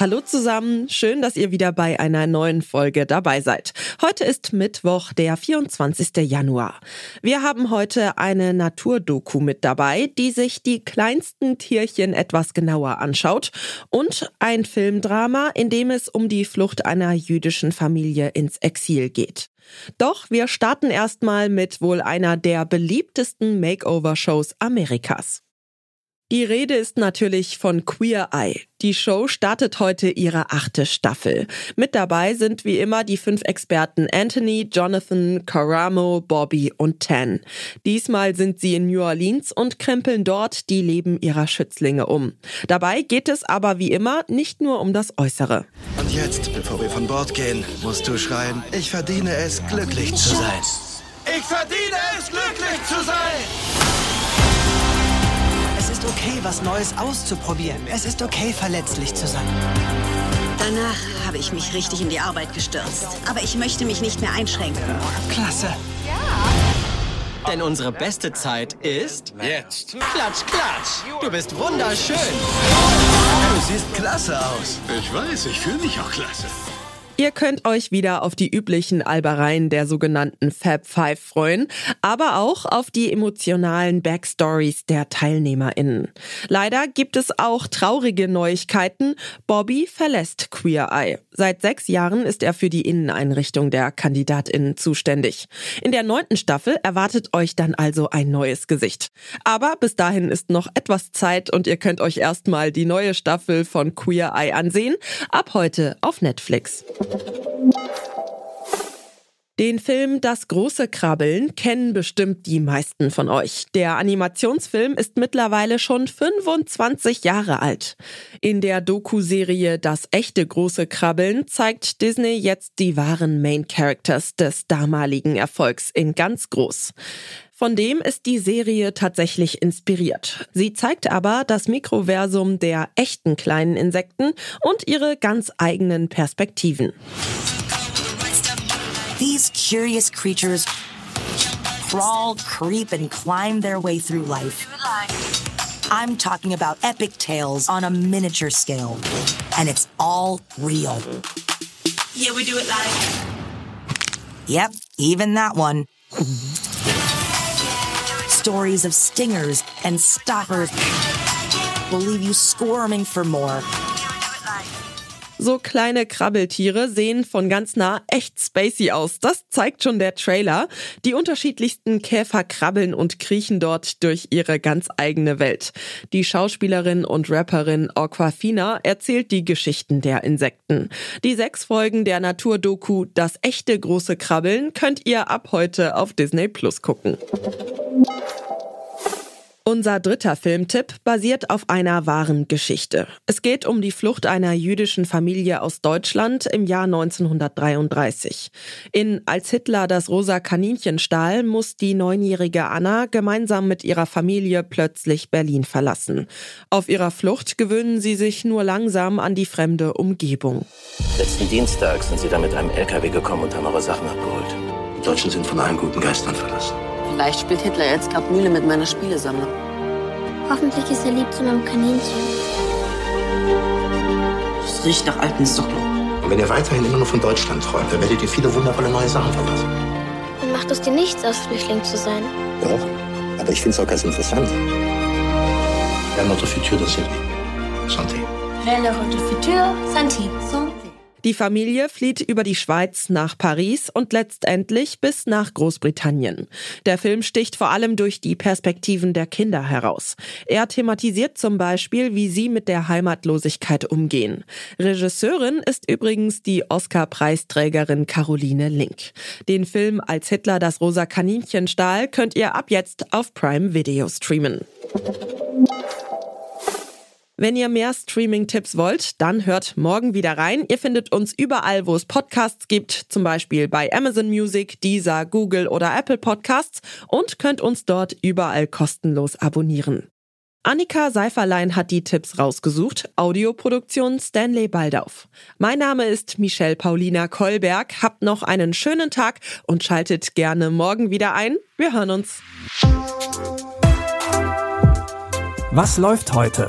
Hallo zusammen, schön, dass ihr wieder bei einer neuen Folge dabei seid. Heute ist Mittwoch, der 24. Januar. Wir haben heute eine Naturdoku mit dabei, die sich die kleinsten Tierchen etwas genauer anschaut und ein Filmdrama, in dem es um die Flucht einer jüdischen Familie ins Exil geht. Doch wir starten erstmal mit wohl einer der beliebtesten Makeover-Shows Amerikas. Die Rede ist natürlich von Queer Eye. Die Show startet heute ihre achte Staffel. Mit dabei sind wie immer die fünf Experten Anthony, Jonathan, Karamo, Bobby und Tan. Diesmal sind sie in New Orleans und krempeln dort die Leben ihrer Schützlinge um. Dabei geht es aber wie immer nicht nur um das Äußere. Und jetzt, bevor wir von Bord gehen, musst du schreien, ich verdiene es, glücklich zu sein. Ich verdiene es, glücklich zu sein! Okay, was Neues auszuprobieren. Es ist okay, verletzlich zu sein. Danach habe ich mich richtig in die Arbeit gestürzt. Aber ich möchte mich nicht mehr einschränken. Klasse. Ja. Denn unsere beste Zeit ist... Jetzt. Klatsch, klatsch. Du bist wunderschön. Du siehst klasse aus. Ich weiß, ich fühle mich auch klasse. Ihr könnt euch wieder auf die üblichen Albereien der sogenannten Fab Five freuen, aber auch auf die emotionalen Backstories der TeilnehmerInnen. Leider gibt es auch traurige Neuigkeiten. Bobby verlässt Queer Eye. Seit sechs Jahren ist er für die Inneneinrichtung der KandidatInnen zuständig. In der neunten Staffel erwartet euch dann also ein neues Gesicht. Aber bis dahin ist noch etwas Zeit und ihr könnt euch erstmal die neue Staffel von Queer Eye ansehen. Ab heute auf Netflix. Thank you. Den Film Das große Krabbeln kennen bestimmt die meisten von euch. Der Animationsfilm ist mittlerweile schon 25 Jahre alt. In der Doku-Serie Das echte große Krabbeln zeigt Disney jetzt die wahren Main Characters des damaligen Erfolgs in ganz groß. Von dem ist die Serie tatsächlich inspiriert. Sie zeigt aber das Mikroversum der echten kleinen Insekten und ihre ganz eigenen Perspektiven. Curious creatures crawl, creep, and climb their way through life. I'm talking about epic tales on a miniature scale. And it's all real. Yeah, we do it live. Yep, even that one. Stories of stingers and stoppers will leave you squirming for more. So kleine Krabbeltiere sehen von ganz nah echt spacey aus. Das zeigt schon der Trailer. Die unterschiedlichsten Käfer krabbeln und kriechen dort durch ihre ganz eigene Welt. Die Schauspielerin und Rapperin Aquafina erzählt die Geschichten der Insekten. Die sechs Folgen der Naturdoku Das echte große Krabbeln könnt ihr ab heute auf Disney Plus gucken. Unser dritter Filmtipp basiert auf einer wahren Geschichte. Es geht um die Flucht einer jüdischen Familie aus Deutschland im Jahr 1933. In Als Hitler das rosa Kaninchen stahl, muss die neunjährige Anna gemeinsam mit ihrer Familie plötzlich Berlin verlassen. Auf ihrer Flucht gewöhnen sie sich nur langsam an die fremde Umgebung. Letzten Dienstag sind sie dann mit einem LKW gekommen und haben eure Sachen abgeholt. Die Deutschen sind von allen guten Geistern verlassen. Vielleicht spielt Hitler jetzt gerade Mühle mit meiner Spielesammlung. Hoffentlich ist er lieb zu meinem Kaninchen. Es riecht nach alten Socken. Und wenn ihr weiterhin immer nur von Deutschland träumt, dann werdet ihr viele wundervolle neue Sachen verpassen. Dann macht es dir nichts aus, Flüchtling zu sein. Doch, aber ich finde es auch ganz interessant. Ja, notre futur, das ist Santé. Vers notre futur, santé. Die Familie flieht über die Schweiz nach Paris und letztendlich bis nach Großbritannien. Der Film sticht vor allem durch die Perspektiven der Kinder heraus. Er thematisiert zum Beispiel, wie sie mit der Heimatlosigkeit umgehen. Regisseurin ist übrigens die Oscar-Preisträgerin Caroline Link. Den Film Als Hitler das rosa Kaninchen stahl könnt ihr ab jetzt auf Prime Video streamen. Wenn ihr mehr Streaming-Tipps wollt, dann hört morgen wieder rein. Ihr findet uns überall, wo es Podcasts gibt, zum Beispiel bei Amazon Music, Deezer, Google oder Apple Podcasts und könnt uns dort überall kostenlos abonnieren. Annika Seiferlein hat die Tipps rausgesucht. Audioproduktion Stanley Baldauf. Mein Name ist Michelle Paulina Kolberg. Habt noch einen schönen Tag und schaltet gerne morgen wieder ein. Wir hören uns. Was läuft heute?